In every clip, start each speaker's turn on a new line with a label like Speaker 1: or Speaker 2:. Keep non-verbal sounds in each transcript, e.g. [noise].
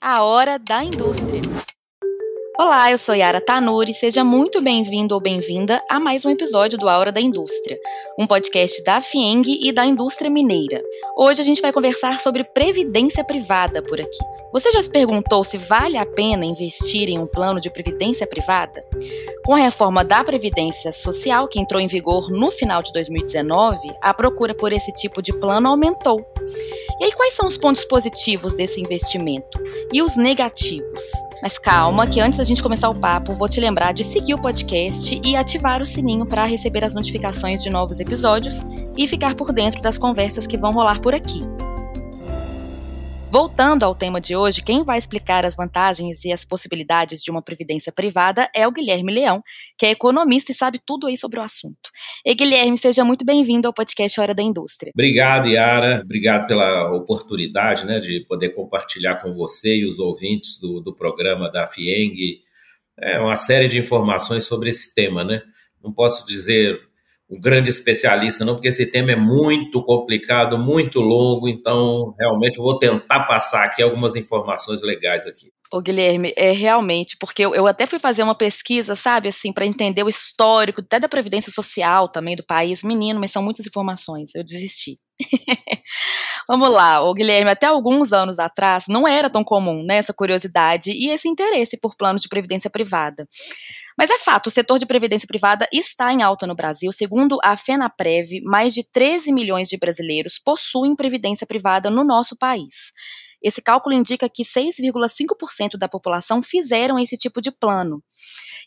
Speaker 1: A Hora da Indústria. Olá, eu sou Yara Tanuri, seja muito bem-vindo ou bem-vinda a mais um episódio do A Hora da Indústria, um podcast da FIENG e da indústria mineira. Hoje a gente vai conversar sobre previdência privada por aqui. Você já se perguntou se vale a pena investir em um plano de previdência privada? Com a reforma da Previdência Social, que entrou em vigor no final de 2019, a procura por esse tipo de plano aumentou. E aí, quais são os pontos positivos desse investimento? E os negativos? Mas calma, que antes gente começar o papo, vou te lembrar de seguir o podcast e ativar o sininho para receber as notificações de novos episódios e ficar por dentro das conversas que vão rolar por aqui. Voltando ao tema de hoje, quem vai explicar as vantagens e as possibilidades de uma previdência privada é o Guilherme Leão, que é economista e sabe tudo aí sobre o assunto. E Guilherme, seja muito bem-vindo ao podcast Hora da Indústria.
Speaker 2: Obrigado, Yara. Obrigado pela oportunidade né, de poder compartilhar com você e os ouvintes do, do programa da FIENG é, uma série de informações sobre esse tema. Né? Não posso dizer um grande especialista, não, porque esse tema é muito complicado, muito longo, então realmente eu vou tentar passar aqui algumas informações legais aqui.
Speaker 1: Ô Guilherme, é realmente, porque eu, eu até fui fazer uma pesquisa, sabe, assim, para entender o histórico, até da Previdência Social também do país, menino, mas são muitas informações, eu desisti. [laughs] Vamos lá, o Guilherme, até alguns anos atrás não era tão comum né, essa curiosidade e esse interesse por planos de previdência privada. Mas é fato, o setor de previdência privada está em alta no Brasil. Segundo a FenaPrev, mais de 13 milhões de brasileiros possuem previdência privada no nosso país. Esse cálculo indica que 6,5% da população fizeram esse tipo de plano.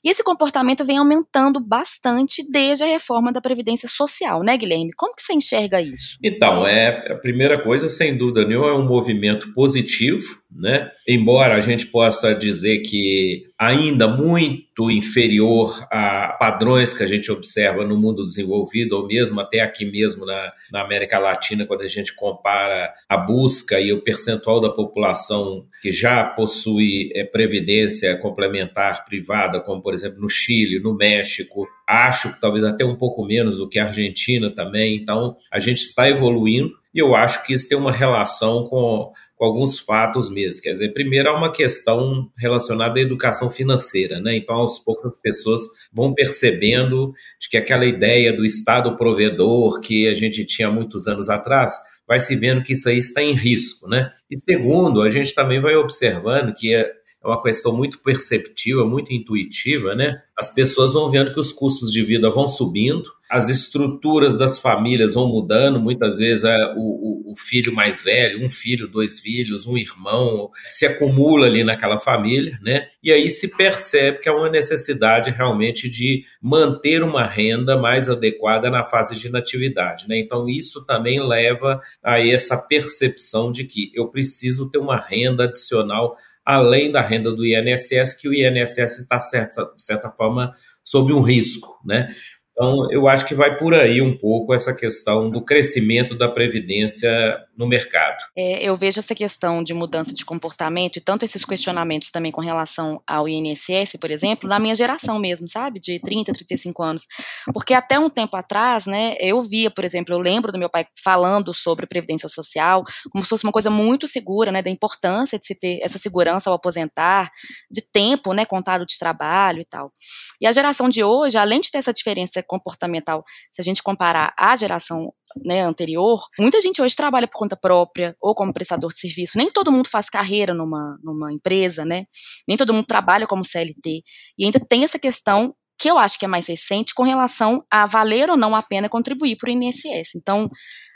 Speaker 1: E esse comportamento vem aumentando bastante desde a reforma da Previdência Social, né, Guilherme? Como que você enxerga isso?
Speaker 2: Então, é a primeira coisa, sem dúvida nenhuma, é um movimento positivo, né? Embora a gente possa dizer que ainda muito inferior a padrões que a gente observa no mundo desenvolvido, ou mesmo até aqui mesmo na, na América Latina, quando a gente compara a busca e o percentual da população que já possui é, previdência complementar privada, como por exemplo no Chile, no México, acho que talvez até um pouco menos do que a Argentina também. Então, a gente está evoluindo e eu acho que isso tem uma relação com com alguns fatos mesmo. Quer dizer, primeiro há uma questão relacionada à educação financeira, né? Então, aos poucos as pessoas vão percebendo de que aquela ideia do Estado provedor que a gente tinha muitos anos atrás vai se vendo que isso aí está em risco, né? E segundo, a gente também vai observando que é é uma questão muito perceptiva, muito intuitiva, né? As pessoas vão vendo que os custos de vida vão subindo, as estruturas das famílias vão mudando, muitas vezes é o, o, o, filho mais velho, um filho, dois filhos, um irmão, se acumula ali naquela família, né? E aí se percebe que há uma necessidade realmente de manter uma renda mais adequada na fase de natividade, né? Então isso também leva a essa percepção de que eu preciso ter uma renda adicional além da renda do INSS, que o INSS está, de certa forma, sob um risco, né? Então, eu acho que vai por aí um pouco essa questão do crescimento da previdência no mercado.
Speaker 1: É, eu vejo essa questão de mudança de comportamento e tanto esses questionamentos também com relação ao INSS, por exemplo, na minha geração mesmo, sabe? De 30, 35 anos. Porque até um tempo atrás, né, eu via, por exemplo, eu lembro do meu pai falando sobre previdência social como se fosse uma coisa muito segura, né, da importância de se ter essa segurança ao aposentar, de tempo, né, contado de trabalho e tal. E a geração de hoje, além de ter essa diferença comportamental, se a gente comparar a geração né, anterior, muita gente hoje trabalha por conta própria ou como prestador de serviço. Nem todo mundo faz carreira numa, numa empresa, né? Nem todo mundo trabalha como CLT. E ainda tem essa questão que eu acho que é mais recente com relação a valer ou não a pena contribuir para o INSS. Então,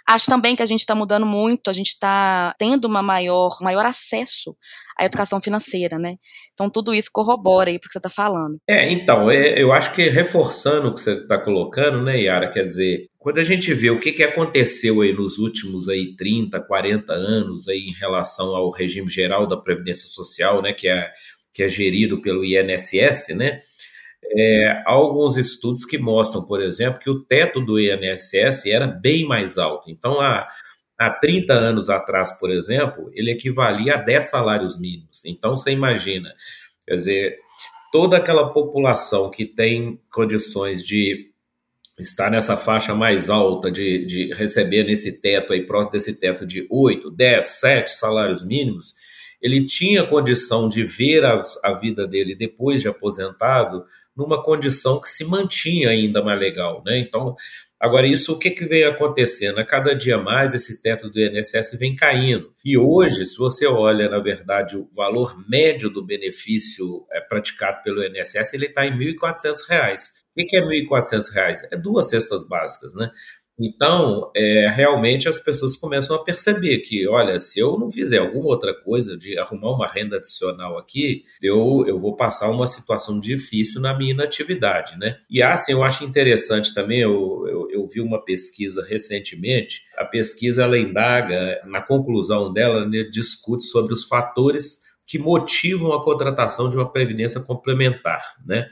Speaker 1: Acho também que a gente está mudando muito, a gente está tendo uma maior, maior acesso à educação financeira, né? Então tudo isso corrobora aí para o que você está falando.
Speaker 2: É, então, é, eu acho que reforçando o que você está colocando, né, Yara, quer dizer, quando a gente vê o que, que aconteceu aí nos últimos aí 30, 40 anos aí em relação ao regime geral da Previdência Social, né, que é, que é gerido pelo INSS, né? É, há alguns estudos que mostram, por exemplo, que o teto do INSS era bem mais alto. Então, há, há 30 anos atrás, por exemplo, ele equivalia a 10 salários mínimos. Então, você imagina, quer dizer, toda aquela população que tem condições de estar nessa faixa mais alta, de, de receber nesse teto aí, próximo desse teto de 8, 10, 7 salários mínimos, ele tinha condição de ver a, a vida dele depois de aposentado numa condição que se mantinha ainda mais legal, né? Então, Agora, isso o que, que vem acontecendo? A cada dia mais esse teto do INSS vem caindo. E hoje, se você olha, na verdade, o valor médio do benefício é, praticado pelo INSS, ele está em R$ 1.400. O que é R$ 1.400? É duas cestas básicas, né? Então, é, realmente as pessoas começam a perceber que, olha, se eu não fizer alguma outra coisa de arrumar uma renda adicional aqui, eu, eu vou passar uma situação difícil na minha inatividade, né? E assim, eu acho interessante também, eu, eu, eu vi uma pesquisa recentemente, a pesquisa ela indaga, na conclusão dela, né, discute sobre os fatores que motivam a contratação de uma previdência complementar, né?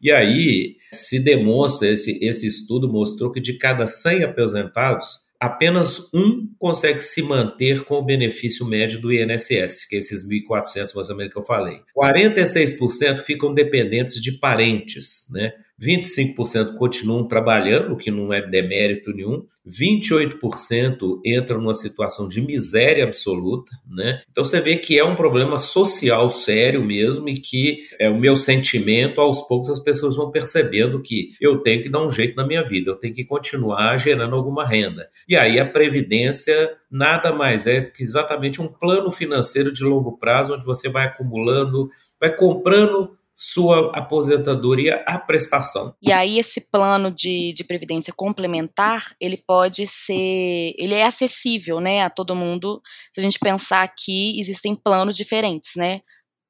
Speaker 2: E aí se demonstra, esse, esse estudo mostrou que de cada 100 aposentados, apenas um consegue se manter com o benefício médio do INSS, que é esses 1.400 mais ou menos que eu falei. 46% ficam dependentes de parentes, né? 25% continuam trabalhando, o que não é demérito nenhum, 28% entram numa situação de miséria absoluta, né? Então você vê que é um problema social sério mesmo e que é o meu sentimento, aos poucos as pessoas vão percebendo que eu tenho que dar um jeito na minha vida, eu tenho que continuar gerando alguma renda. E aí a previdência nada mais é do que exatamente um plano financeiro de longo prazo onde você vai acumulando, vai comprando sua aposentadoria à prestação.
Speaker 1: E aí esse plano de, de previdência complementar, ele pode ser, ele é acessível, né, a todo mundo, se a gente pensar que existem planos diferentes, né,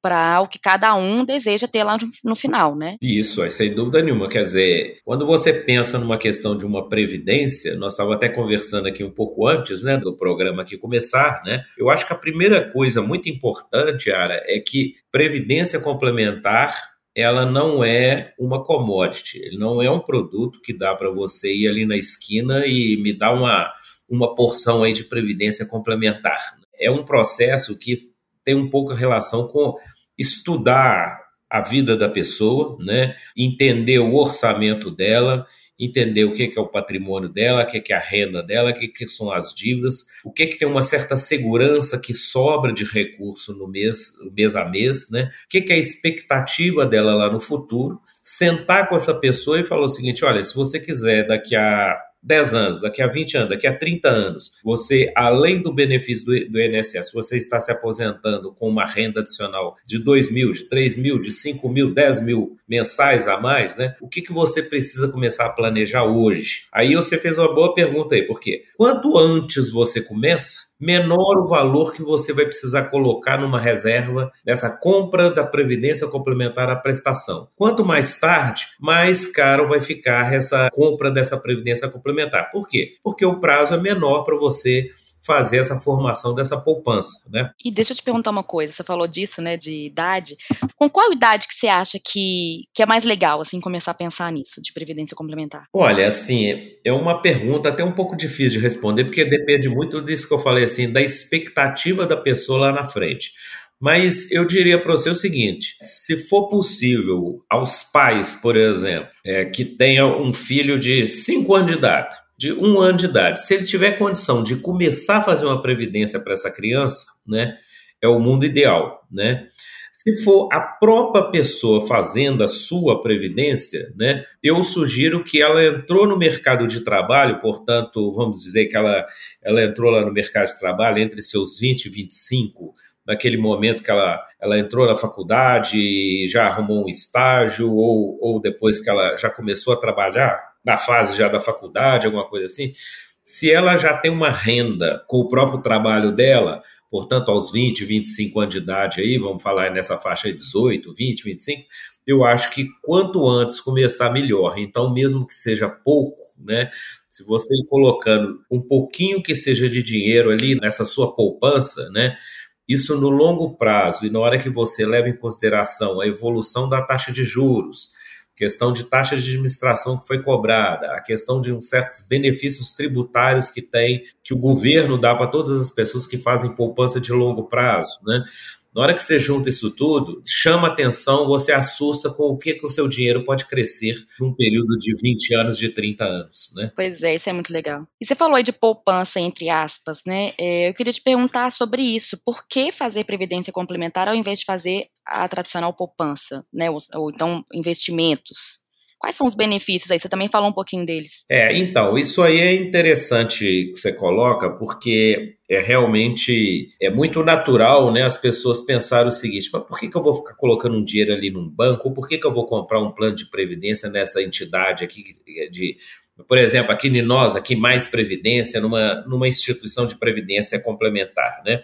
Speaker 1: para o que cada um deseja ter lá no, final, né?
Speaker 2: Isso, é, sem dúvida nenhuma. Quer dizer, quando você pensa numa questão de uma previdência, nós estávamos até conversando aqui um pouco antes, né, do programa aqui começar, né? Eu acho que a primeira coisa muito importante, Ara, é que previdência complementar ela não é uma commodity, ele não é um produto que dá para você ir ali na esquina e me dar uma, uma porção aí de previdência complementar. É um processo que tem um pouco relação com estudar a vida da pessoa, né? entender o orçamento dela, entender o que é o patrimônio dela, o que é a renda dela, o que são as dívidas, o que, que tem uma certa segurança que sobra de recurso no mês, mês a mês, né? o que é a expectativa dela lá no futuro, sentar com essa pessoa e falar o seguinte: olha, se você quiser daqui a 10 anos, daqui a 20 anos, daqui a 30 anos, você, além do benefício do, INSS, você está se aposentando com uma renda adicional de 2 mil, de 3 mil, de 5 mil, 10 mil mensais a mais, né? O que, que você precisa começar a planejar hoje? Aí você fez uma boa pergunta aí, porque quanto antes você começa, menor o valor que você vai precisar colocar numa reserva dessa compra da previdência complementar à prestação. Quanto mais tarde, mais caro vai ficar essa compra dessa previdência complementar. Por quê? Porque o prazo é menor para você fazer essa formação dessa poupança, né?
Speaker 1: E deixa eu te perguntar uma coisa, você falou disso, né, de idade. Com qual idade que você acha que, que é mais legal, assim, começar a pensar nisso, de previdência complementar?
Speaker 2: Olha, assim, é uma pergunta até um pouco difícil de responder, porque depende muito disso que eu falei, assim, da expectativa da pessoa lá na frente. Mas eu diria para você o seguinte: se for possível aos pais, por exemplo, é, que tenham um filho de 5 anos de idade, de um ano de idade, se ele tiver condição de começar a fazer uma previdência para essa criança, né, é o mundo ideal, né? Se for a própria pessoa fazendo a sua previdência, né, eu sugiro que ela entrou no mercado de trabalho, portanto, vamos dizer que ela, ela entrou lá no mercado de trabalho entre seus 20 e 25, naquele momento que ela, ela entrou na faculdade já arrumou um estágio, ou, ou depois que ela já começou a trabalhar, na fase já da faculdade, alguma coisa assim, se ela já tem uma renda com o próprio trabalho dela, portanto, aos 20, 25 anos de idade aí, vamos falar nessa faixa de 18, 20, 25, eu acho que quanto antes começar, melhor. Então, mesmo que seja pouco, né? Se você ir colocando um pouquinho que seja de dinheiro ali nessa sua poupança, né? Isso no longo prazo e na hora que você leva em consideração a evolução da taxa de juros, questão de taxa de administração que foi cobrada, a questão de uns certos benefícios tributários que tem, que o governo dá para todas as pessoas que fazem poupança de longo prazo, né? Na hora que você junta isso tudo, chama atenção, você assusta com o que, que o seu dinheiro pode crescer num período de 20 anos, de 30 anos, né?
Speaker 1: Pois é, isso é muito legal. E você falou aí de poupança, entre aspas, né? É, eu queria te perguntar sobre isso. Por que fazer previdência complementar ao invés de fazer a tradicional poupança, né? Ou, ou então investimentos? Quais são os benefícios aí? Você também falou um pouquinho deles.
Speaker 2: É, então, isso aí é interessante que você coloca, porque é realmente é muito natural, né? As pessoas pensarem o seguinte: mas por que, que eu vou ficar colocando um dinheiro ali num banco? Ou por que, que eu vou comprar um plano de previdência nessa entidade aqui de. Por exemplo, aqui em nós, aqui mais previdência, numa, numa instituição de previdência complementar, né?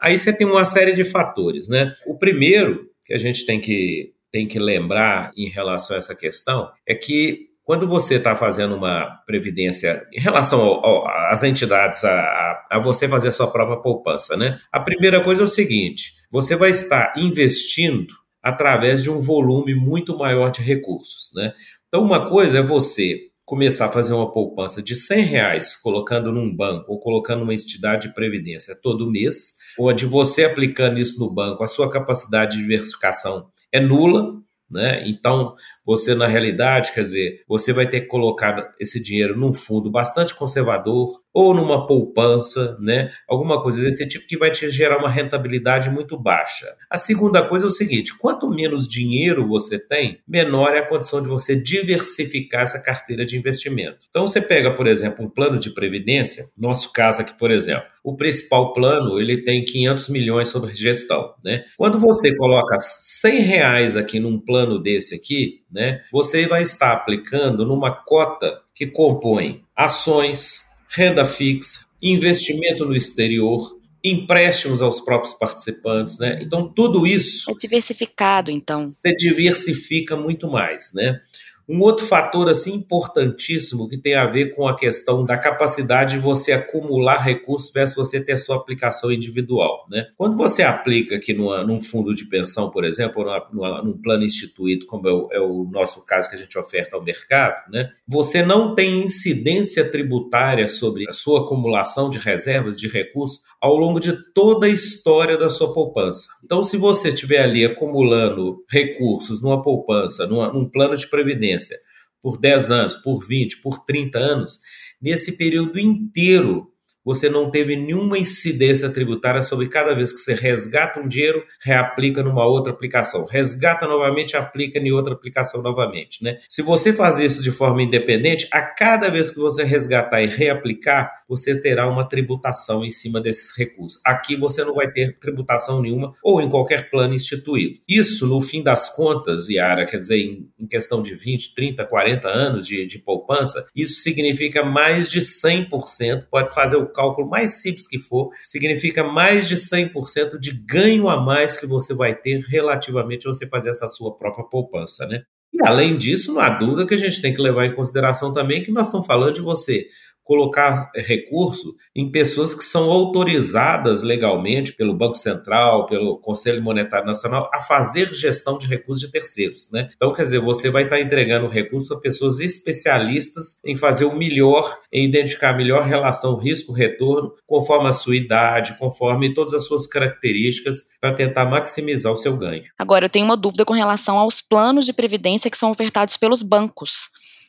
Speaker 2: Aí você tem uma série de fatores, né? O primeiro que a gente tem que tem que lembrar em relação a essa questão é que quando você está fazendo uma previdência em relação às entidades, a, a, você fazer a sua própria poupança, né? A primeira coisa é o seguinte: você vai estar investindo através de um volume muito maior de recursos, né? Então, uma coisa é você começar a fazer uma poupança de 100 reais, colocando num banco ou colocando numa entidade de previdência todo mês, onde você aplicando isso no banco, a sua capacidade de diversificação é nula, né? Então, você na realidade, quer dizer, você vai ter que colocar esse dinheiro num fundo bastante conservador ou numa poupança, né? Alguma coisa desse tipo que vai te gerar uma rentabilidade muito baixa. A segunda coisa é o seguinte: quanto menos dinheiro você tem, menor é a condição de você diversificar essa carteira de investimento. Então, você pega, por exemplo, um plano de previdência, nosso caso aqui, por exemplo, o principal plano ele tem 500 milhões sobre gestão, né? Quando você coloca 100 reais aqui num plano desse aqui, né? Você vai estar aplicando numa cota que compõe ações, renda fixa, investimento no exterior, empréstimos aos próprios participantes, né? Então tudo isso
Speaker 1: é diversificado, então.
Speaker 2: Você diversifica muito mais, né? Um outro fator assim importantíssimo que tem a ver com a questão da capacidade de você acumular recursos versus você ter sua aplicação individual. Né? Quando você aplica aqui numa, num fundo de pensão, por exemplo, ou numa, num plano instituído, como é o, é o, nosso caso que a gente oferta ao mercado, né? você não tem incidência tributária sobre a sua acumulação de reservas de recursos ao longo de toda a história da sua poupança. Então, se você estiver ali acumulando recursos numa poupança, numa, num plano de previdência, por 10 anos, por 20, por 30 anos, nesse período inteiro você não teve nenhuma incidência tributária sobre cada vez que você resgata um dinheiro, reaplica numa outra aplicação. Resgata novamente, aplica em outra aplicação novamente. Né? Se você fazer isso de forma independente, a cada vez que você resgatar e reaplicar, você terá uma tributação em cima desses recursos. Aqui você não vai ter tributação nenhuma ou em qualquer plano instituído. Isso, no fim das contas, Yara, quer dizer, em, questão de 20, 30, 40 anos de, de poupança, isso significa mais de 100%, pode fazer o cálculo mais simples que for, significa mais de 100% de ganho a mais que você vai ter relativamente a você fazer essa sua própria poupança, né? E além disso, não há dúvida que a gente tem que levar em consideração também que nós estamos falando de você colocar recurso em pessoas que são autorizadas legalmente pelo Banco Central, pelo Conselho Monetário Nacional, a fazer gestão de recursos de terceiros. Né? Então, quer dizer, você vai estar entregando recursos para pessoas especialistas em fazer o melhor, em identificar a melhor relação risco-retorno, conforme a sua idade, conforme todas as suas características, para tentar maximizar o seu ganho.
Speaker 1: Agora, eu tenho uma dúvida com relação aos planos de previdência que são ofertados pelos bancos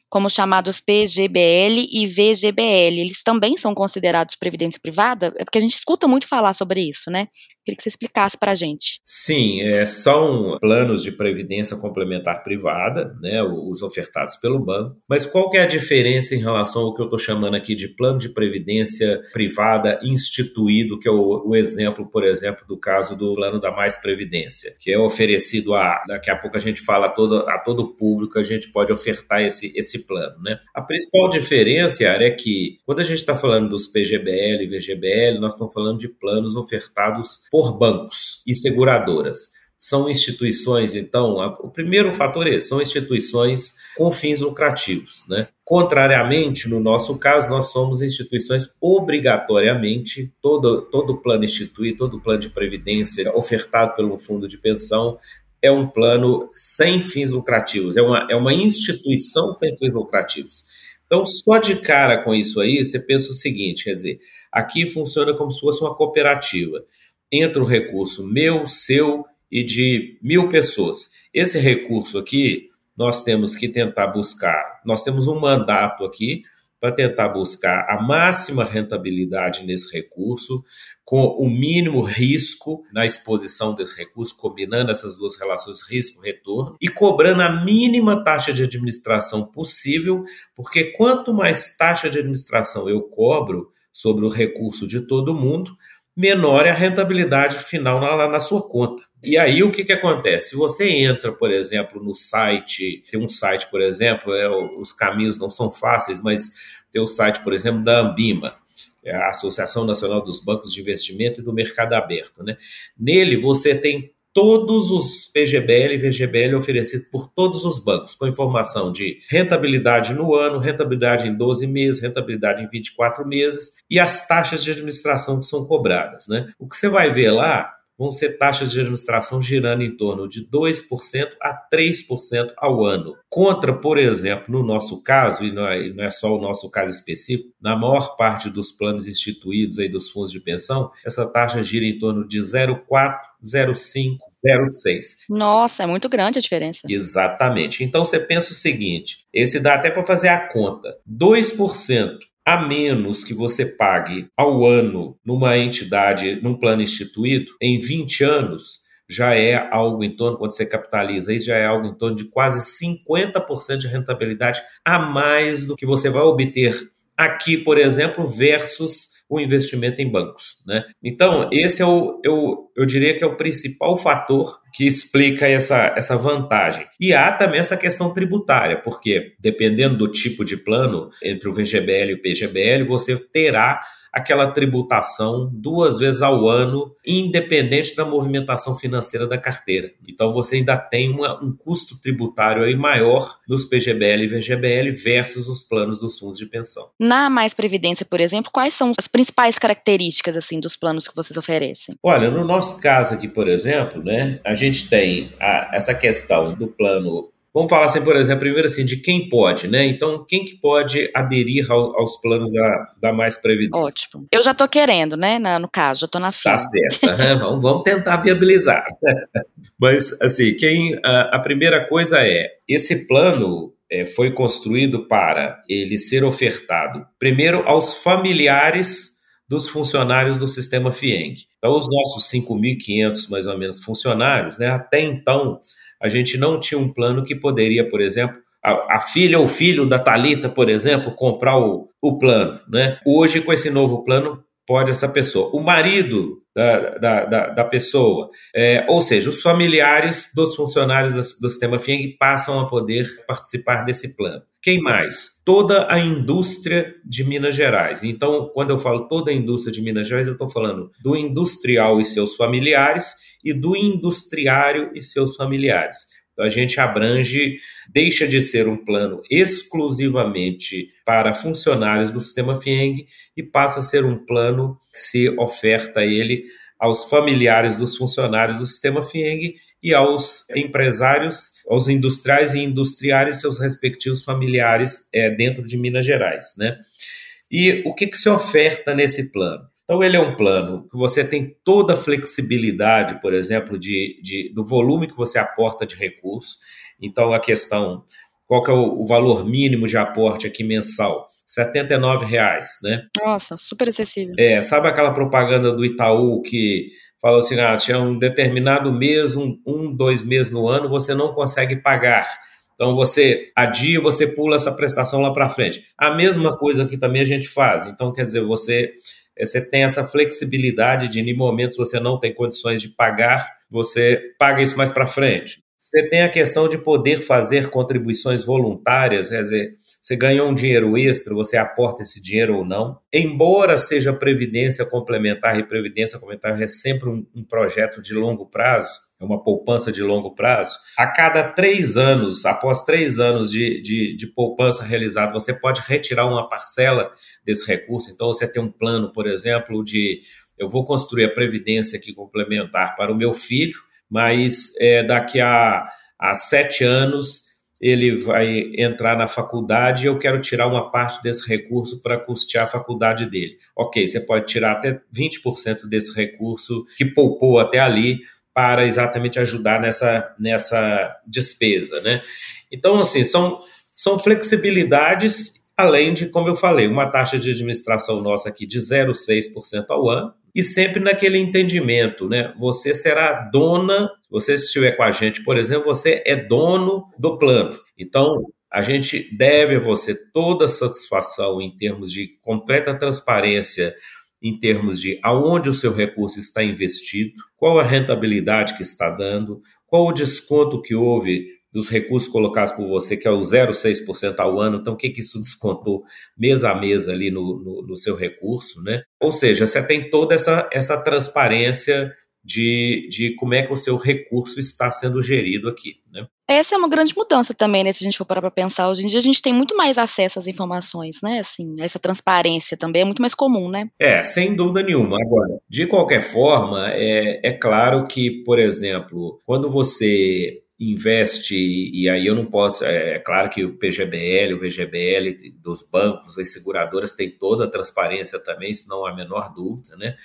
Speaker 1: como chamados PGBL e VGBL. Eles também são considerados previdência privada? É porque a gente escuta muito falar sobre isso, né? Queria que você explicasse para a gente.
Speaker 2: Sim, é, são planos de previdência complementar privada, né, os ofertados pelo banco. Mas qual que é a diferença em relação ao que eu estou chamando aqui de plano de previdência privada instituído, que é o, o, exemplo, por exemplo, do caso do plano da Mais Previdência, que é oferecido a, daqui a pouco a gente fala a todo, a todo público, a gente pode ofertar esse, esse plano. Né? A principal diferença, Yara, é que quando a gente está falando dos PGBL e VGBL, nós estamos falando de planos ofertados por bancos e seguradoras. São instituições, então, a, o primeiro fator é são instituições com fins lucrativos. Né? Contrariamente, no nosso caso, nós somos instituições obrigatoriamente, todo, todo plano instituído, todo plano de previdência ofertado pelo fundo de pensão é um plano sem fins lucrativos, é uma, é uma instituição sem fins lucrativos. Então, só de cara com isso aí, você pensa o seguinte: quer dizer, aqui funciona como se fosse uma cooperativa. entra o recurso meu, seu e de mil pessoas. Esse recurso aqui, nós temos que tentar buscar, nós temos um mandato aqui para tentar buscar a máxima rentabilidade nesse recurso, com o mínimo risco na exposição desse recurso, combinando essas duas relações risco-retorno e cobrando a mínima taxa de administração possível, porque quanto mais taxa de administração eu cobro sobre o recurso de todo mundo, menor é a rentabilidade final na, na sua conta. E aí o que, que acontece? Se você entra, por exemplo, no site, tem um site, por exemplo, é, os caminhos não são fáceis, mas tem o site, por exemplo, da Ambima a Associação Nacional dos Bancos de Investimento e do Mercado Aberto. Né? Nele você tem todos os PGBL e VGBL oferecidos por todos os bancos, com informação de rentabilidade no ano, rentabilidade em 12 meses, rentabilidade em 24 meses e as taxas de administração que são cobradas. Né? O que você vai ver lá vão ser taxas de administração girando em torno de 2% a 3% ao ano. Contra, por exemplo, no nosso caso, e não é, não é, só o nosso caso específico, na maior parte dos planos instituídos aí dos fundos de pensão, essa taxa gira em torno de 0,4%, 0,5, 0,6.
Speaker 1: Nossa, é muito grande a diferença.
Speaker 2: Exatamente. Então você pensa o seguinte: esse dá até para fazer a conta. 2% a menos que você pague ao ano numa entidade, num plano instituído, em 20 anos, já é algo em torno, quando você capitaliza isso, já é algo em torno de quase 50% de rentabilidade a mais do que você vai obter aqui, por exemplo, versus o investimento em bancos. Né? Então, esse é o, eu, eu diria que é o principal fator que explica essa, essa vantagem. E há também essa questão tributária, porque dependendo do tipo de plano, entre o VGBL e o PGBL, você terá aquela tributação duas vezes ao ano, independente da movimentação financeira da carteira. Então você ainda tem uma, um custo tributário aí maior dos PGBL e VGBL versus os planos dos fundos de pensão.
Speaker 1: Na Mais Previdência, por exemplo, quais são as principais características assim dos planos que vocês oferecem?
Speaker 2: Olha, no nosso caso aqui, por exemplo, né, a gente tem a, essa questão do plano Vamos falar assim, por exemplo, primeiro assim, de quem pode, né? Então, quem que pode aderir ao, aos planos da, da Mais Previdência?
Speaker 1: Ótimo. Eu já estou querendo, né? Na, no caso, já estou na fila.
Speaker 2: Tá certo. [laughs] vamos, vamos tentar viabilizar. [laughs] Mas, assim, quem a, a primeira coisa é, esse plano é, foi construído para ele ser ofertado, primeiro, aos familiares dos funcionários do sistema FIENG. Então, os nossos 5.500, mais ou menos, funcionários, né, até então, a gente não tinha um plano que poderia, por exemplo, a, a filha ou filho da Talita, por exemplo, comprar o, o plano. Né? Hoje, com esse novo plano, pode essa pessoa. O marido da, da, da, da pessoa, é, ou seja, os familiares dos funcionários do, do sistema FIENG passam a poder participar desse plano. Quem mais? Toda a indústria de Minas Gerais. Então, quando eu falo toda a indústria de Minas Gerais, eu estou falando do industrial e seus familiares e do industriário e seus familiares. Então a gente abrange, deixa de ser um plano exclusivamente para funcionários do sistema FIENG e passa a ser um plano que se oferta ele aos familiares dos funcionários do sistema FIENG e aos empresários, aos industriais e industriários seus respectivos familiares é, dentro de Minas Gerais. Né? E o que, que se oferta nesse plano? Então, ele é um plano que você tem toda a flexibilidade, por exemplo, de, de do volume que você aporta de recurso. Então, a questão, qual que é o, o valor mínimo de aporte aqui mensal? R$ reais, né?
Speaker 1: Nossa, super acessível.
Speaker 2: É, sabe aquela propaganda do Itaú que fala assim, ah, tinha um determinado mês, um, um, dois meses no ano, você não consegue pagar. Então você adia, você pula essa prestação lá para frente. A mesma coisa que também a gente faz. Então, quer dizer, você você tem essa flexibilidade de, em momentos você não tem condições de pagar, você paga isso mais para frente. Você tem a questão de poder fazer contribuições voluntárias, quer dizer, você ganhou um dinheiro extra, você aporta esse dinheiro ou não. Embora seja previdência complementar e previdência complementar é sempre um, um projeto de longo prazo, é uma poupança de longo prazo, a cada três anos, após três anos de, de, de, poupança realizada, você pode retirar uma parcela desse recurso. Então, você tem um plano, por exemplo, de eu vou construir a previdência aqui complementar para o meu filho, mas é, daqui a, a sete anos ele vai entrar na faculdade e eu quero tirar uma parte desse recurso para custear a faculdade dele. Ok, você pode tirar até 20% desse recurso que poupou até ali para exatamente ajudar nessa, nessa despesa, né? Então, assim, são, são flexibilidades, além de, como eu falei, uma taxa de administração nossa aqui de 0,6% ao ano, e sempre naquele entendimento, né? Você será dona, você estiver com a gente, por exemplo, você é dono do plano. Então, a gente deve a você toda a satisfação em termos de completa transparência, em termos de aonde o seu recurso está investido, qual a rentabilidade que está dando, qual o desconto que houve dos recursos colocados por você, que é o 0,6% ao ano, então o que, que isso descontou mês a mês ali no, no, no, seu recurso, né? Ou seja, você tem toda essa, essa transparência de, de como é que o seu recurso está sendo gerido aqui, né?
Speaker 1: Essa é uma grande mudança também, né? Se a gente for parar para pensar, hoje em dia a gente tem muito mais acesso às informações, né? Assim, essa transparência também é muito mais comum, né?
Speaker 2: É, sem dúvida nenhuma. Agora, de qualquer forma, é, é claro que, por exemplo, quando você investe, e aí eu não posso, é, é, claro que o PGBL, o VGBL dos bancos, as seguradoras têm toda a transparência também, isso não há a menor dúvida, né?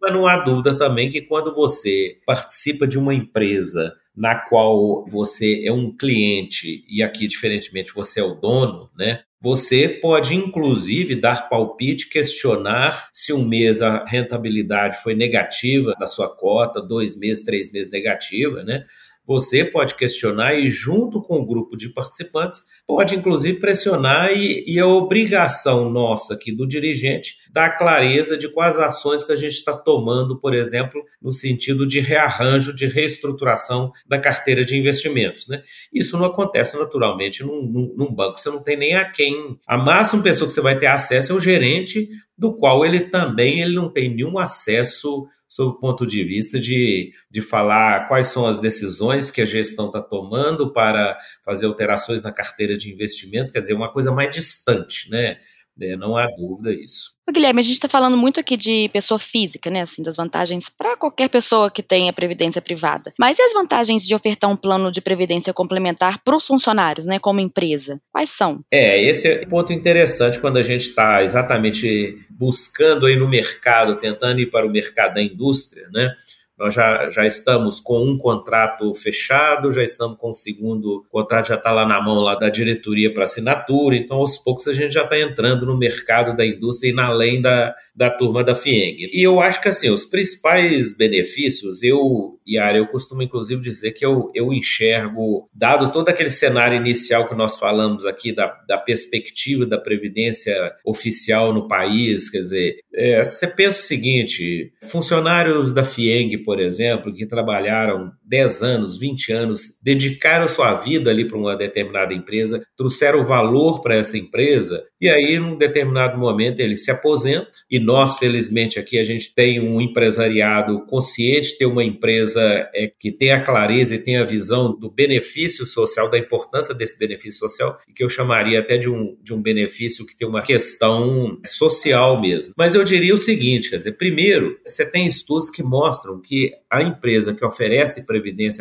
Speaker 2: Mas não há dúvida também que quando você participa de uma empresa na qual você é um cliente e aqui, diferentemente, você é o dono, né? Você pode, inclusive, dar palpite, questionar se um mês a rentabilidade foi negativa da sua cota, dois meses, três meses negativa, né? Você pode questionar e, junto com o grupo de participantes, pode inclusive pressionar e, e a obrigação nossa aqui do dirigente dar clareza de quais ações que a gente está tomando, por exemplo, no sentido de rearranjo, de reestruturação da carteira de investimentos. Né? Isso não acontece naturalmente num, num, num banco, você não tem nem a quem. A máxima pessoa que você vai ter acesso é o gerente, do qual ele também ele não tem nenhum acesso sob o ponto de vista de, de falar quais são as decisões que a gestão está tomando para fazer alterações na carteira de investimentos, quer dizer, uma coisa mais distante, né? É, não há dúvida isso.
Speaker 1: Guilherme, a gente está falando muito aqui de pessoa física, né? Assim, das vantagens para qualquer pessoa que tenha previdência privada. Mas e as vantagens de ofertar um plano de previdência complementar para os funcionários, né? Como empresa? Quais são?
Speaker 2: É, esse é um ponto interessante quando a gente está exatamente buscando aí no mercado, tentando ir para o mercado da indústria, né? Nós já, já estamos com um contrato fechado, já estamos com o segundo contrato, já está lá na mão lá da diretoria para assinatura, então aos poucos a gente já está entrando no mercado da indústria e na além da, da turma da FIENG. E eu acho que assim, os principais benefícios, eu, Yara, eu costumo inclusive dizer que eu, eu enxergo, dado todo aquele cenário inicial que nós falamos aqui, da, da perspectiva da previdência oficial no país, quer dizer, é, você pensa o seguinte: funcionários da FIENG, por exemplo, que trabalharam 10 anos, 20 anos, dedicaram sua vida ali para uma determinada empresa, trouxeram valor para essa empresa, e aí, num determinado momento, ele se aposenta, e nós, felizmente, aqui a gente tem um empresariado consciente, tem uma empresa é, que tem a clareza e tem a visão do benefício social, da importância desse benefício social, que eu chamaria até de um, de um benefício que tem uma questão social mesmo. Mas eu diria o seguinte, quer dizer, primeiro, você tem estudos que mostram que a empresa que oferece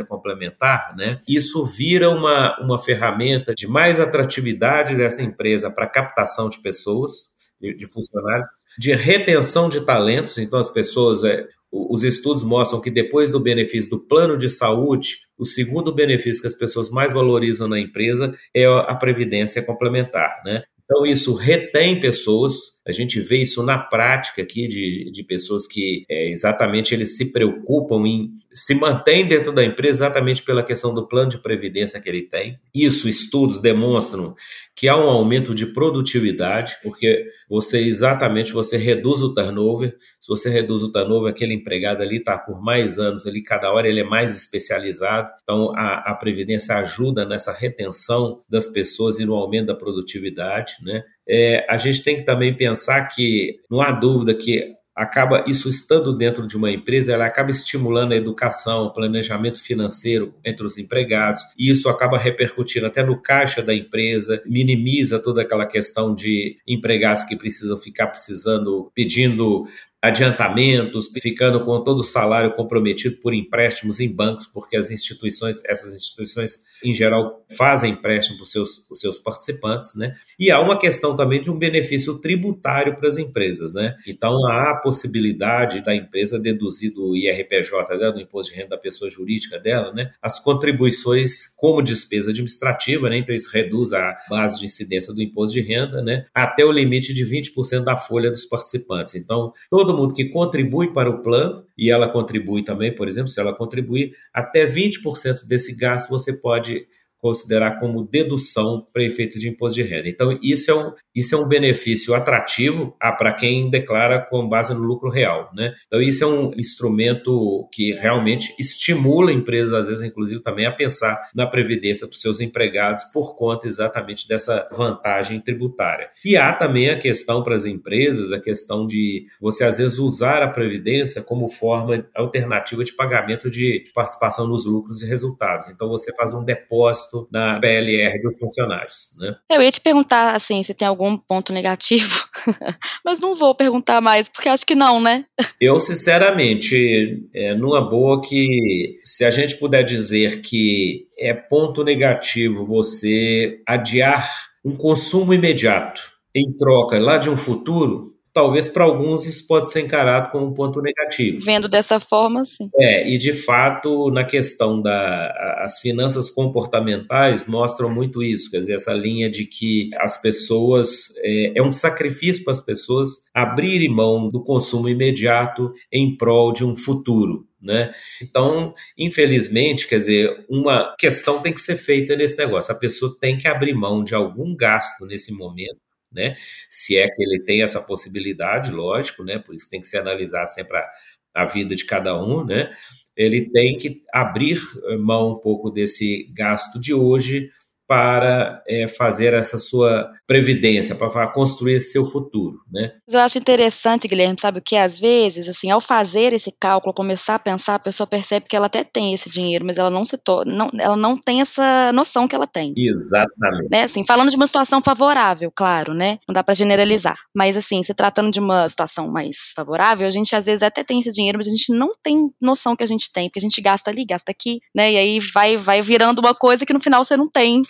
Speaker 2: complementar, né, isso vira uma, uma ferramenta de mais atratividade dessa empresa para captação de pessoas, de, de, funcionários, de retenção de talentos. Então, as pessoas, é, os estudos mostram que depois do benefício do plano de saúde, o segundo benefício que as pessoas mais valorizam na empresa é a previdência complementar, né? Então, isso retém pessoas, a gente vê isso na prática aqui de, de pessoas que é, exatamente eles se preocupam em se mantém dentro da empresa exatamente pela questão do plano de previdência que ele tem. Isso, estudos demonstram que há um aumento de produtividade, porque você exatamente você reduz o turnover. Se você reduz o turnover, aquele empregado ali está por mais anos ali, cada hora ele é mais especializado. Então a, a previdência ajuda nessa retenção das pessoas e no aumento da produtividade, né? É, a gente tem que também pensar que não há dúvida que acaba isso estando dentro de uma empresa, ela acaba estimulando a educação, o planejamento financeiro entre os empregados, e isso acaba repercutindo até no caixa da empresa, minimiza toda aquela questão de empregados que precisam ficar precisando, pedindo adiantamentos, ficando com todo o salário comprometido por empréstimos em bancos, porque as instituições, essas instituições em geral, fazem empréstimo para os seus, os seus participantes, né? E há uma questão também de um benefício tributário para as empresas, né? Então, há a possibilidade da empresa deduzir do IRPJ dela, do Imposto de Renda da Pessoa Jurídica dela, né? As contribuições como despesa administrativa, né? Então, isso reduz a base de incidência do imposto de renda, né? Até o limite de 20% da folha dos participantes. Então, todo mundo que contribui para o plano, e ela contribui também, por exemplo, se ela contribuir, até 20% desse gasto você pode budget considerar como dedução para efeito de imposto de renda. Então, isso é um, isso é um benefício atrativo ah, para quem declara com base no lucro real. Né? Então, isso é um instrumento que realmente estimula empresas, às vezes, inclusive, também a pensar na previdência para os seus empregados por conta exatamente dessa vantagem tributária. E há também a questão para as empresas, a questão de você, às vezes, usar a previdência como forma alternativa de pagamento de participação nos lucros e resultados. Então, você faz um depósito na PLR dos funcionários. Né?
Speaker 1: Eu ia te perguntar, assim, se tem algum algum ponto negativo, [laughs] mas não vou perguntar mais, porque acho que não, né?
Speaker 2: Eu, sinceramente, é, numa boa que se a gente puder dizer que é ponto negativo você adiar um consumo imediato em troca lá de um futuro, talvez para alguns isso pode ser encarado como um ponto negativo.
Speaker 1: Vendo dessa forma, sim.
Speaker 2: É, e de fato, na questão das da, finanças comportamentais mostram muito isso, quer dizer, essa linha de que as pessoas, é, é um sacrifício para as pessoas abrirem mão do consumo imediato em prol de um futuro. Né? Então, infelizmente, quer dizer, uma questão tem que ser feita nesse negócio. A pessoa tem que abrir mão de algum gasto nesse momento né? Se é que ele tem essa possibilidade, lógico, né? Por isso tem que ser analisado sempre a, a vida de cada um, né? Ele tem que abrir mão um pouco desse gasto de hoje para é, fazer essa sua previdência, para construir esse seu futuro, né?
Speaker 1: Eu acho interessante, Guilherme, sabe o que? Às vezes, assim, ao fazer esse cálculo, começar a pensar, a pessoa percebe que ela até tem esse dinheiro, mas ela não se to não, ela não tem essa noção que ela tem.
Speaker 2: Exatamente.
Speaker 1: Né? Assim, falando de uma situação favorável, claro, né? Não dá para generalizar, mas assim, se tratando de uma situação mais favorável, a gente às vezes até tem esse dinheiro, mas a gente não tem noção que a gente tem, porque a gente gasta ali, gasta aqui, né? E aí vai vai virando uma coisa que no final você não tem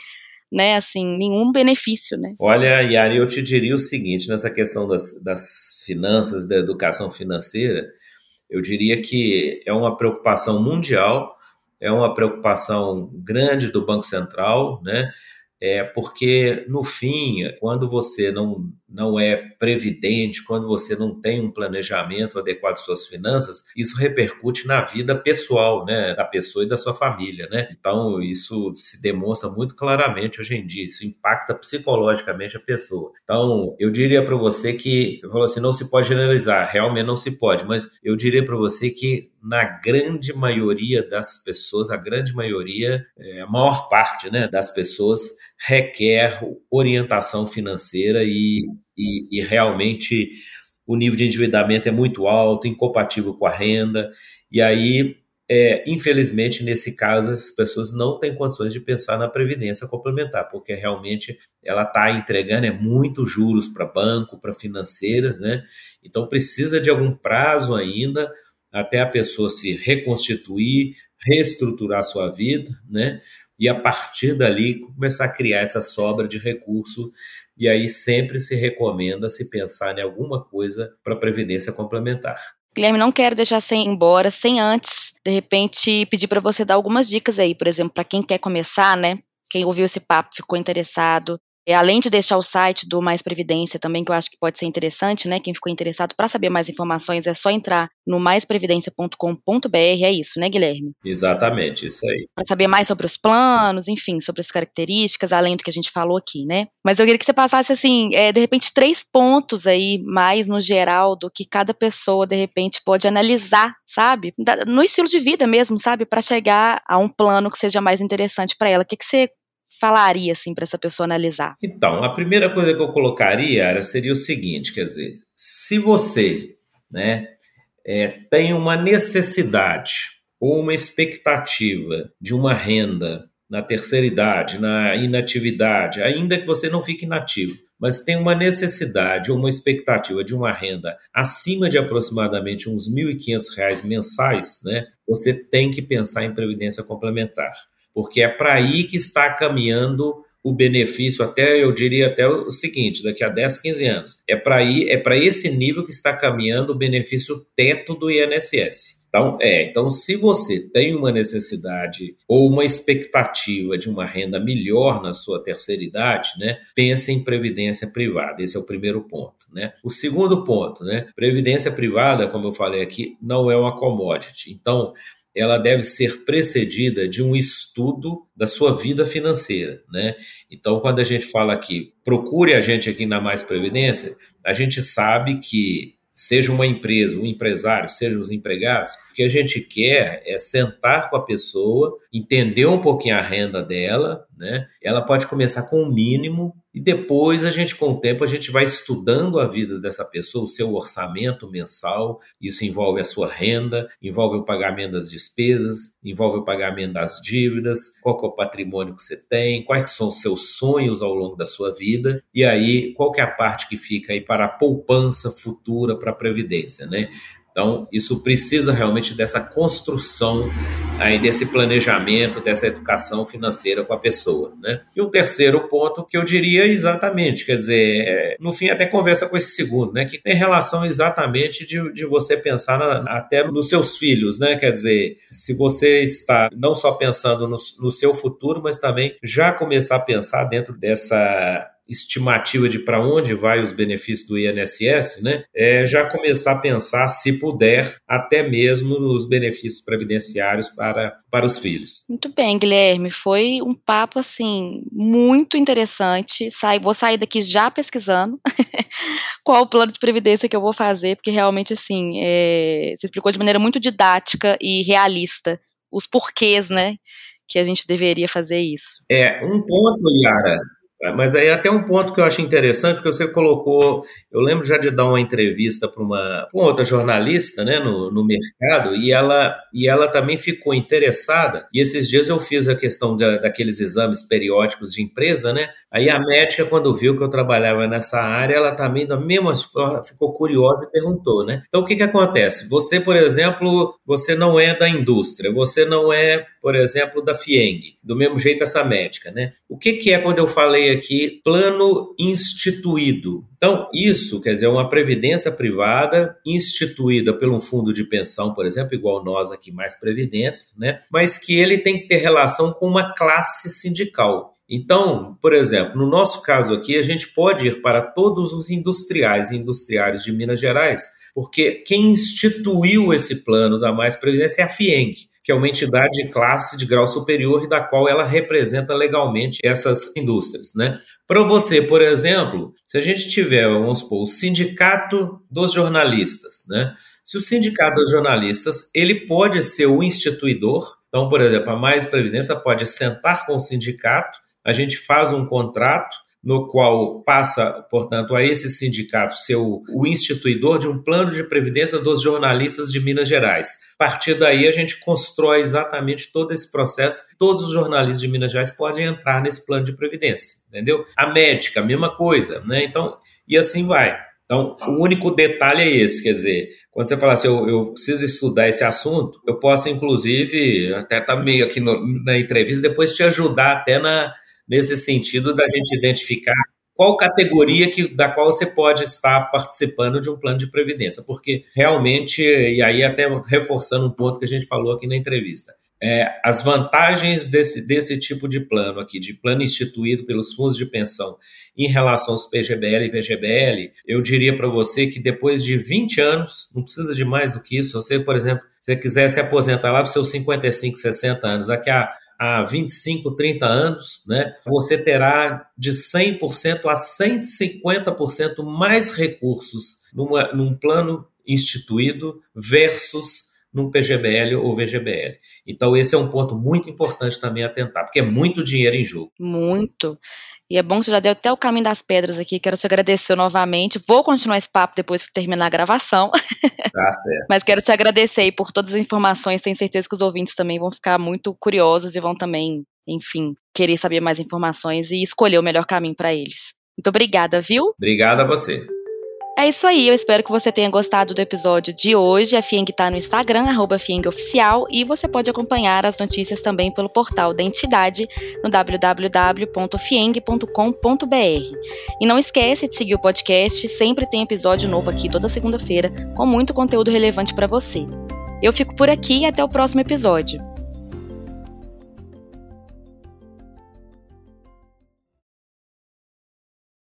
Speaker 1: né, assim, nenhum benefício, né?
Speaker 2: Olha, Yari, eu te diria o seguinte, nessa questão das, das finanças, da educação financeira, eu diria que é uma preocupação mundial, é uma preocupação grande do Banco Central, né? É porque, no fim, quando você não, não é previdente, quando você não tem um planejamento adequado de suas finanças, isso repercute na vida pessoal, né, da pessoa e da sua família, né? Então, isso se demonstra muito claramente hoje em dia, isso impacta psicologicamente a pessoa. Então, eu diria para você que, você falou assim, não se pode generalizar, realmente não se pode, mas eu diria para você que na grande maioria das pessoas, a grande maioria, é, a maior parte, né, das pessoas requer orientação financeira e, e, e, realmente o nível de endividamento é muito alto, incompatível com a renda, e aí, é, infelizmente, nesse caso, as pessoas não têm condições de pensar na previdência complementar, porque realmente ela está entregando é muito juros para banco, para financeiras, né? Então precisa de algum prazo ainda até a pessoa se reconstituir, reestruturar sua vida, né? E a partir dali começar a criar essa sobra de recurso. E aí sempre se recomenda se pensar em alguma coisa para previdência complementar.
Speaker 1: Guilherme, não quero deixar sem embora sem antes, de repente, pedir para você dar algumas dicas aí, por exemplo, para quem quer começar, né? Quem ouviu esse papo ficou interessado, e além de deixar o site do Mais Previdência também, que eu acho que pode ser interessante, né? Quem ficou interessado para saber mais informações é só entrar no maisprevidencia.com.br, é isso, né, Guilherme?
Speaker 2: Exatamente, isso aí.
Speaker 1: Para saber mais sobre os planos, enfim, sobre as características, além do que a gente falou aqui, né? Mas eu queria que você passasse, assim, é, de repente, três pontos aí, mais no geral, do que cada pessoa, de repente, pode analisar, sabe? No estilo de vida mesmo, sabe? Para chegar a um plano que seja mais interessante para ela. O que, que você falaria assim para essa pessoa analisar?
Speaker 2: Então, a primeira coisa que eu colocaria seria o seguinte, quer dizer, se você, né, é, tem uma necessidade ou uma expectativa de uma renda na terceira idade, na inatividade, ainda que você não fique inativo, mas tem uma necessidade ou uma expectativa de uma renda acima de aproximadamente uns R$ 1.500 mensais, né, você tem que pensar em previdência complementar. Porque é para aí que está caminhando o benefício, até eu diria até o seguinte, daqui a 10, 15 anos. É para é para esse nível que está caminhando o benefício teto do INSS. Então, é, então, se você tem uma necessidade ou uma expectativa de uma renda melhor na sua terceira idade, né, pense em previdência privada. Esse é o primeiro ponto, né? O segundo ponto, né, previdência privada, como eu falei aqui, não é uma commodity. Então, ela deve ser precedida de um estudo da sua vida financeira, né? Então, quando a gente fala aqui, procure a gente aqui na Mais Previdência, a gente sabe que seja uma empresa, um empresário, seja os empregados, o que a gente quer é sentar com a pessoa, entender um pouquinho a renda dela, né? Ela pode começar com o mínimo e depois a gente, com o tempo, a gente vai estudando a vida dessa pessoa, o seu orçamento mensal. Isso envolve a sua renda, envolve o pagamento das despesas, envolve o pagamento das dívidas, qual é o patrimônio que você tem, quais são os seus sonhos ao longo da sua vida, e aí qual é a parte que fica aí para a poupança futura, para a previdência, né? Então, isso precisa realmente dessa construção aí desse planejamento, dessa educação financeira com a pessoa, né? E um terceiro ponto que eu diria exatamente, quer dizer, é, no fim até conversa com esse segundo, né? Que tem relação exatamente de, de você pensar na, até nos seus filhos, né? Quer dizer, se você está não só pensando no, no seu futuro, mas também já começar a pensar dentro dessa estimativa de para onde vai os benefícios do INSS, né, é já começar a pensar, se puder, até mesmo nos benefícios previdenciários para, para os filhos.
Speaker 1: Muito bem, Guilherme, foi um papo assim muito interessante. Sai, vou sair daqui já pesquisando [laughs] qual o plano de previdência que eu vou fazer, porque realmente assim é, você explicou de maneira muito didática e realista os porquês, né, que a gente deveria fazer isso.
Speaker 2: É um ponto, Yara mas aí até um ponto que eu acho interessante, porque você colocou, eu lembro já de dar uma entrevista para uma, uma, outra jornalista né, no, no mercado, e ela, e ela também ficou interessada, e esses dias eu fiz a questão de, daqueles exames periódicos de empresa, né? Aí a médica, quando viu que eu trabalhava nessa área, ela também, da mesma forma, ficou curiosa e perguntou, né? Então o que, que acontece? Você, por exemplo, você não é da indústria, você não é, por exemplo, da FIENG, do mesmo jeito essa médica, né? O que, que é quando eu falei aqui plano instituído. Então, isso quer dizer uma previdência privada instituída por um fundo de pensão, por exemplo, igual nós aqui, mais previdência, né? mas que ele tem que ter relação com uma classe sindical. Então, por exemplo, no nosso caso aqui, a gente pode ir para todos os industriais e industriários de Minas Gerais, porque quem instituiu esse plano da Mais Previdência é a FIENG que é uma entidade de classe de grau superior e da qual ela representa legalmente essas indústrias, né? Para você, por exemplo, se a gente tiver, vamos supor, o sindicato dos jornalistas, né? Se o sindicato dos jornalistas, ele pode ser o instituidor, então, por exemplo, a Mais Previdência pode sentar com o sindicato, a gente faz um contrato, no qual passa, portanto, a esse sindicato ser o, instituidor de um plano de previdência dos jornalistas de Minas Gerais. A partir daí, a gente constrói exatamente todo esse processo. Todos os jornalistas de Minas Gerais podem entrar nesse plano de previdência, entendeu? A médica, a mesma coisa, né? Então, e assim vai. Então, o único detalhe é esse, quer dizer, quando você fala assim, eu, eu preciso estudar esse assunto, eu posso, inclusive, até tá meio aqui no, na entrevista, depois te ajudar até na, nesse sentido da gente identificar qual categoria que, da qual você pode estar participando de um plano de previdência, porque realmente, e aí até reforçando um ponto que a gente falou aqui na entrevista, é, as vantagens desse, desse tipo de plano aqui, de plano instituído pelos fundos de pensão em relação aos PGBL e VGBL, eu diria para você que depois de 20 anos, não precisa de mais do que isso, você, por exemplo, se você quiser se aposentar lá para os seus 55, 60 anos, daqui a há 25, 30 anos, né, você terá de 100% a 150% mais recursos numa, num plano instituído versus num PGBL ou VGBL. Então, esse é um ponto muito importante também a atentar, porque é muito dinheiro em jogo.
Speaker 1: Muito. E é bom que você já deu até o caminho das pedras aqui. Quero te agradecer novamente. Vou continuar esse papo depois que terminar a gravação. [laughs]
Speaker 2: Tá certo.
Speaker 1: Mas quero te agradecer aí por todas as informações. Tenho certeza que os ouvintes também vão ficar muito curiosos e vão também, enfim, querer saber mais informações e escolher o melhor caminho para eles. Muito obrigada, viu?
Speaker 2: Obrigada a você.
Speaker 1: É isso aí, eu espero que você tenha gostado do episódio de hoje. A Fieng está no Instagram, arroba Oficial, e você pode acompanhar as notícias também pelo portal da entidade no www.fieng.com.br. E não esquece de seguir o podcast, sempre tem episódio novo aqui toda segunda-feira, com muito conteúdo relevante para você. Eu fico por aqui e até o próximo episódio.